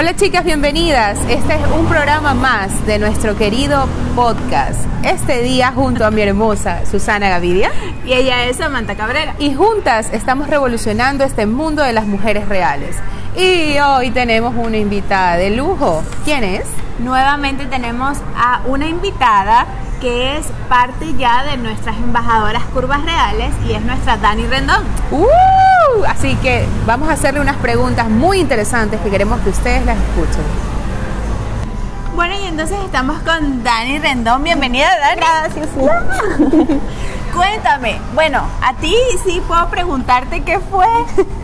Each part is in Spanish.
Hola chicas, bienvenidas. Este es un programa más de nuestro querido podcast. Este día junto a mi hermosa Susana Gaviria. Y ella es Samantha Cabrera. Y juntas estamos revolucionando este mundo de las mujeres reales. Y hoy tenemos una invitada de lujo. ¿Quién es? Nuevamente tenemos a una invitada que es parte ya de nuestras embajadoras curvas reales y es nuestra Dani Rendón. ¡Uh! Así que vamos a hacerle unas preguntas muy interesantes que queremos que ustedes las escuchen. Bueno, y entonces estamos con Dani Rendón. Bienvenida, Dani. Gracias. Cuéntame, bueno, a ti sí puedo preguntarte qué fue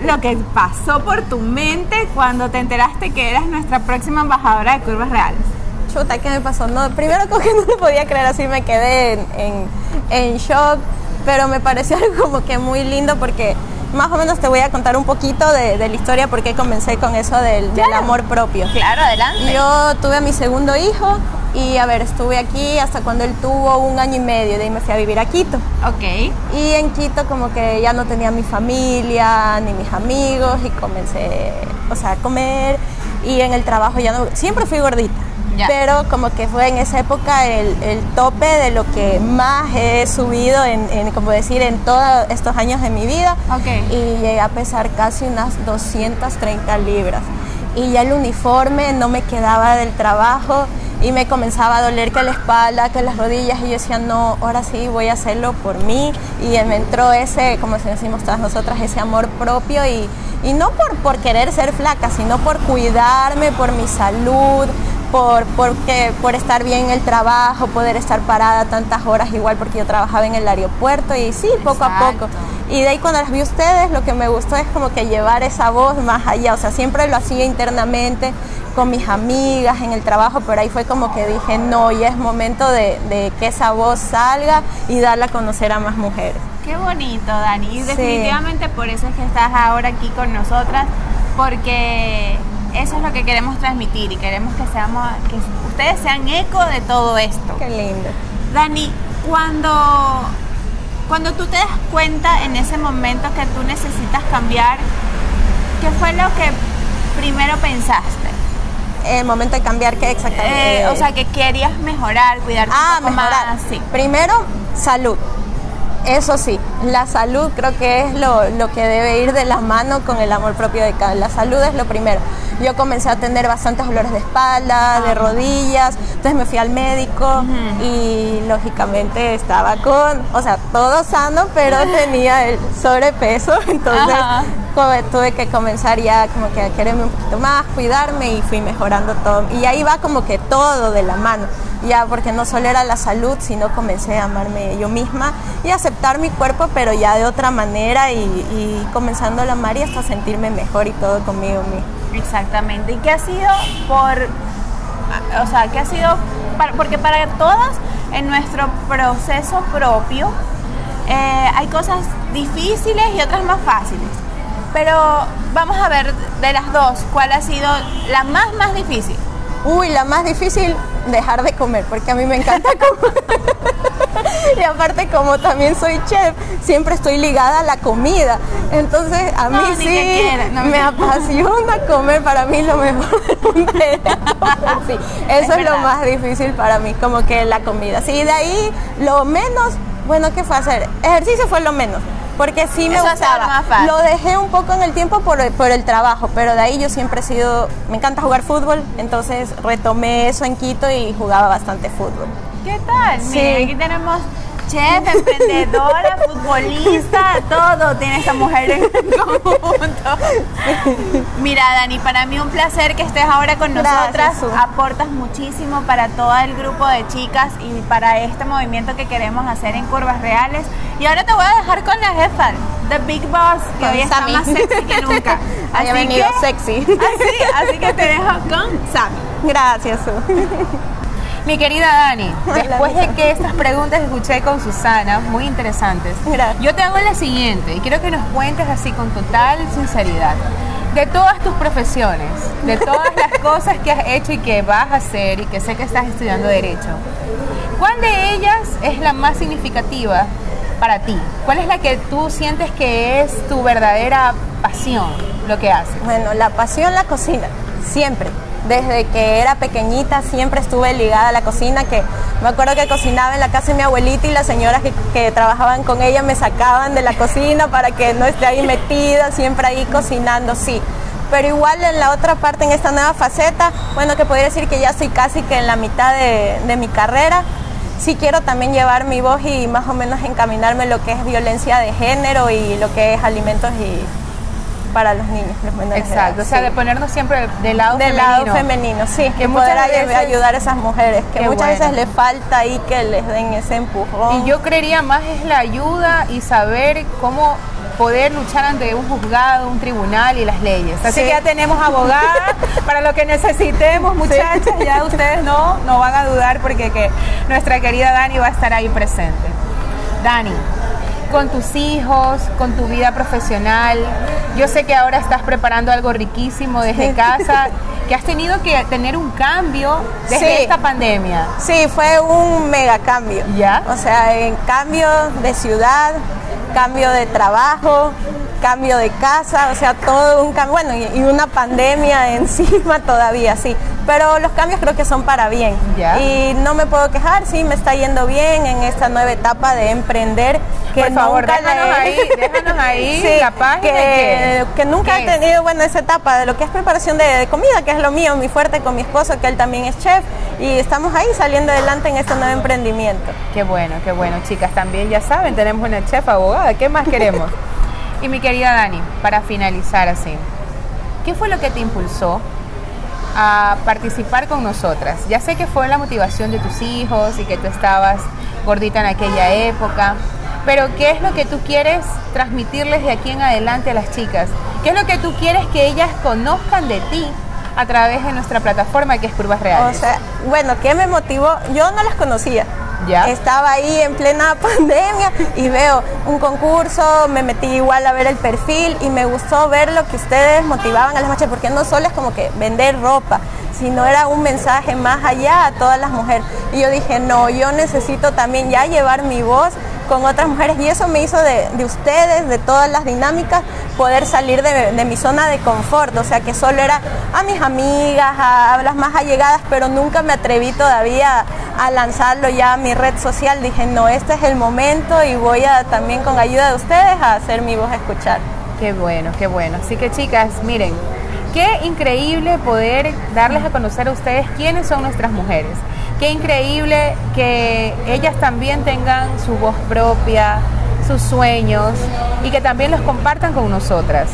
lo que pasó por tu mente cuando te enteraste que eras nuestra próxima embajadora de curvas reales. Chuta, ¿qué me pasó? No, primero como que no lo podía creer, así me quedé en, en, en shock, pero me pareció algo como que muy lindo porque más o menos te voy a contar un poquito de, de la historia porque comencé con eso del, del, amor propio. Claro, adelante. Yo tuve a mi segundo hijo y a ver, estuve aquí hasta cuando él tuvo un año y medio, de ahí me fui a vivir a Quito. Ok. Y en Quito como que ya no tenía mi familia ni mis amigos y comencé, o sea, a comer y en el trabajo ya no, siempre fui gordita. Ya. Pero como que fue en esa época el, el, tope de lo que más he subido en, en, como decir, en todos estos años de mi vida. Okay. Y llegué a pesar casi unas 230 libras. Y ya el uniforme no me quedaba del trabajo y me comenzaba a doler que la espalda, que las rodillas y yo decía, no, ahora sí voy a hacerlo por mí y me entró ese, como decimos todas nosotras, ese amor propio y, y no por, por querer ser flaca, sino por cuidarme, por mi salud, por, porque, por estar bien en el trabajo, poder estar parada tantas horas igual porque yo trabajaba en el aeropuerto y sí, poco Exacto. a poco. Y de ahí cuando las vi ustedes, lo que me gustó es como que llevar esa voz más allá, o sea, siempre lo hacía internamente con mis amigas en el trabajo, pero ahí fue como que dije, no, ya es momento de, de que esa voz salga y darla a conocer a más mujeres. Qué bonito, Dani. Y definitivamente sí. por eso es que estás ahora aquí con nosotras, porque eso es lo que queremos transmitir y queremos que seamos, que ustedes sean eco de todo esto. Qué lindo. Dani, cuando, cuando tú te das cuenta en ese momento que tú necesitas cambiar, ¿qué fue lo que primero pensaste? El momento de cambiar, ¿qué exactamente? Eh, o sea, que querías mejorar, cuidarte ah, un poco mejorar. más. Sí. Primero, salud. Eso sí, la salud creo que es lo, lo, que debe ir de la mano con el amor propio de cada. La salud es lo primero. Yo comencé a tener bastantes dolores de espalda, de rodillas, entonces me fui al médico uh -huh. y lógicamente estaba con, o sea, todo sano, pero tenía el sobrepeso, entonces Ajá. Tuve que comenzar ya como que a quererme un poquito más, cuidarme y fui mejorando todo. Y ahí va como que todo de la mano ya porque no solo era la salud, sino comencé a amarme yo misma y aceptar mi cuerpo, pero ya de otra manera y, comenzando a amar y hasta sentirme mejor y todo conmigo mismo. Exactamente. ¿Y qué ha sido por, o sea, qué ha sido, porque para todas en nuestro proceso propio eh, hay cosas difíciles y otras más fáciles. Pero vamos a ver de las dos, ¿cuál ha sido la más, más difícil? Uy, la más difícil, dejar de comer, porque a mí me encanta comer. y aparte, como también soy chef, siempre estoy ligada a la comida. Entonces, a mí no, sí quiera, no, me apasiona comer. Para mí, lo mejor del mundo sí, Eso es, es lo más difícil para mí, como que la comida. Sí, de ahí, lo menos, bueno, ¿qué fue hacer? Ejercicio fue lo menos porque sí me Eso gustaba. Lo dejé un poco en el tiempo por, por, el trabajo, pero de ahí yo siempre he sido, me encanta jugar fútbol, entonces retomé eso en Quito y jugaba bastante fútbol. ¿Qué tal? Sí. Mira, aquí tenemos chef, emprendedora, futbolista, todo tiene esta mujer en conjunto. Mira, Dani, para mí un placer que estés ahora con nosotras. Gracias. Aportas muchísimo para todo el grupo de chicas y para este movimiento que queremos hacer en Curvas Reales. Y ahora te voy a dejar con la jefa, The Big Boss, que con hoy está Sammy. más sexy que nunca. Haya venido que, sexy. Así, así que te dejo con Sammy. Gracias. Mi querida Dani, después de que estas preguntas escuché con Susana, muy interesantes, Gracias. yo te hago la siguiente y quiero que nos cuentes así con total sinceridad. De todas tus profesiones, de todas las cosas que has hecho y que vas a hacer y que sé que estás estudiando Derecho, ¿cuál de ellas es la más significativa para ti? ¿Cuál es la que tú sientes que es tu verdadera pasión, lo que haces? Bueno, la pasión, la cocina, siempre. Desde que era pequeñita siempre estuve ligada a la cocina, que me acuerdo que cocinaba en la casa de mi abuelita y las señoras que, trabajaban con ella me sacaban de la cocina para que no esté ahí metida, siempre ahí cocinando, sí. Pero igual en la otra parte, en esta nueva faceta, bueno, que podría decir que ya estoy casi que en la mitad de, de, mi carrera, sí quiero también llevar mi voz y más o menos encaminarme lo que es violencia de género y lo que es alimentos y para los niños, los menores Exacto, de edad, o sea, sí. de ponernos siempre del lado del femenino. lado femenino, sí, Que poder veces- ayudar a esas mujeres, que muchas bueno. veces les falta ahí que les den ese empujón. Y yo creería más es la ayuda y saber cómo poder luchar ante un juzgado, un tribunal y las leyes. Así Sí. que ya tenemos abogada para lo que necesitemos, muchachas. Ya ustedes no, no van a dudar porque que nuestra querida Dani va a estar ahí presente. Dani, con tus hijos, con tu vida profesional, yo sé que ahora estás preparando algo riquísimo desde casa, que has tenido que tener un cambio desde Sí. esta pandemia. Sí, fue un mega cambio. ¿Ya? O sea, en cambio de ciudad, cambio de trabajo, cambio de casa, o sea, todo un cambio, bueno, y, y una pandemia encima todavía, sí. Pero los cambios creo que son para bien. Ya. Y no me puedo quejar, sí, me está yendo bien en esta nueva etapa de emprender. Que Por favor, nunca la déjanos he- ahí, déjanos ahí Sí, la página que, qué- que nunca he tenido, bueno, esa etapa de lo que es preparación de, de comida, que es lo mío, mi fuerte con mi esposo, que él también es chef, y estamos ahí saliendo adelante en este nuevo emprendimiento. Qué bueno, qué bueno, chicas. También ya saben, tenemos una chef abogada. ¿Qué más queremos? y mi querida Dani, para finalizar así, ¿qué fue lo que te impulsó a participar con nosotras? Ya sé que fue la motivación de tus hijos y que tú estabas gordita en aquella época, pero ¿qué es lo que tú quieres transmitirles de aquí en adelante a las chicas? ¿Qué es lo que tú quieres que ellas conozcan de ti a través de nuestra plataforma que es Curvas O Reales? sea, bueno, ¿qué me motivó? Yo no las conocía. Estaba ahí en plena pandemia y veo un concurso, me metí igual a ver el perfil y me gustó ver lo que ustedes motivaban a las muchachas, porque no solo es como que vender ropa, sino era un mensaje más allá a todas las mujeres. Y yo dije, no, yo necesito también ya llevar mi voz con otras mujeres y eso me hizo de, de ustedes, de todas las dinámicas, poder salir de, mi zona de confort, o sea que solo era a mis amigas, a, a las más allegadas, pero nunca me atreví todavía a lanzarlo ya a mi red social. Dije, no, este es el momento y voy a también con ayuda de ustedes a hacer mi voz escuchar. Qué bueno, qué bueno. Así que chicas, miren, qué increíble poder darles a conocer a ustedes quiénes son nuestras mujeres. Qué increíble que ellas también tengan su voz propia, sus sueños y que también los compartan con nosotras.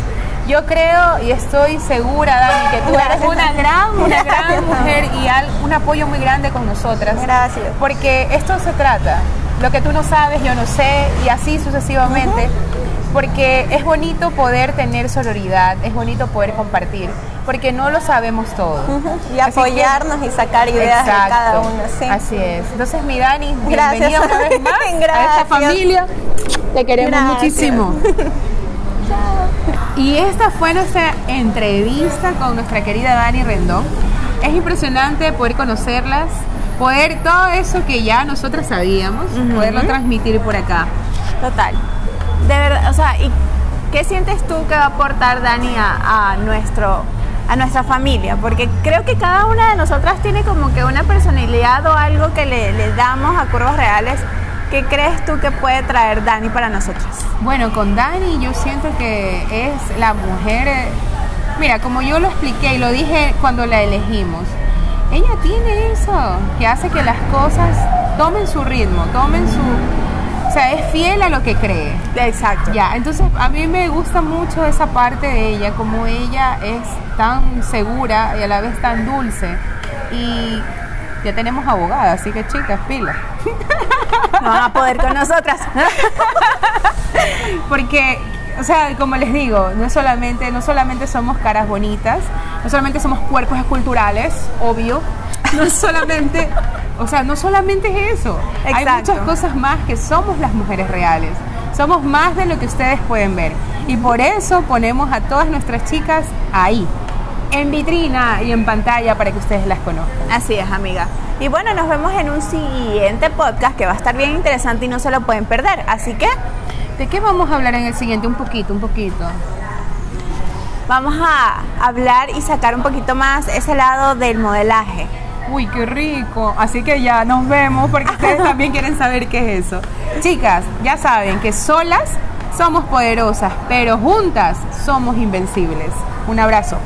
Yo creo y estoy segura, Dani, que tú eres una gran, una gran mujer y un apoyo muy grande con nosotras. Gracias. Porque esto se trata. Lo que tú no sabes, yo no sé, y así sucesivamente. Porque es bonito poder tener sororidad, es bonito poder compartir, porque no lo sabemos todo. Y Así que- apoyarnos y sacar ideas de cada Exacto. Sí. Así es. Entonces, mi Dani, Gracias. bienvenida una vez más a esta familia. Te queremos Gracias. muchísimo. Y esta fue nuestra entrevista con nuestra querida Dani Rendón. Es impresionante poder conocerlas, poder todo eso que ya nosotras sabíamos, poderlo transmitir por acá. Total. De verdad, o sea, ¿y qué sientes tú que va a aportar Dani a, a nuestro a nuestra familia? Porque creo que cada una de nosotras tiene como que una personalidad o algo que le, le damos a curvas reales. ¿Qué crees tú que puede traer Dani para nosotras? Bueno, con Dani yo siento que es la mujer, eh, mira, como yo lo expliqué y lo dije cuando la elegimos, ella tiene eso, que hace que las cosas tomen su ritmo, tomen su... O sea, es fiel a lo que cree. Exacto. Ya, entonces a mí me gusta mucho esa parte de ella, como ella es tan segura y a la vez tan dulce. Y ya tenemos abogada, así que chicas, pila. No van a poder con nosotras. Porque, o sea, como les digo, no solamente, no solamente somos caras bonitas, no solamente somos cuerpos esculturales, obvio, no solamente, o sea, no solamente es eso. Hay Exacto. muchas cosas más que somos las mujeres reales. Somos más de lo que ustedes pueden ver. Y por eso ponemos a todas nuestras chicas ahí, en vitrina y en pantalla para que ustedes las conozcan. Así es, amiga. Y bueno, nos vemos en un siguiente podcast que va a estar bien interesante y no se lo pueden perder. Así que ¿De qué vamos a hablar en el siguiente? Un poquito, un poquito. vamos a hablar y sacar un poquito más ese lado del modelaje. Uy, qué rico. Así que ya nos vemos porque ustedes también quieren saber qué es eso. Chicas, ya saben que solas somos poderosas, pero juntas somos invencibles. Un abrazo.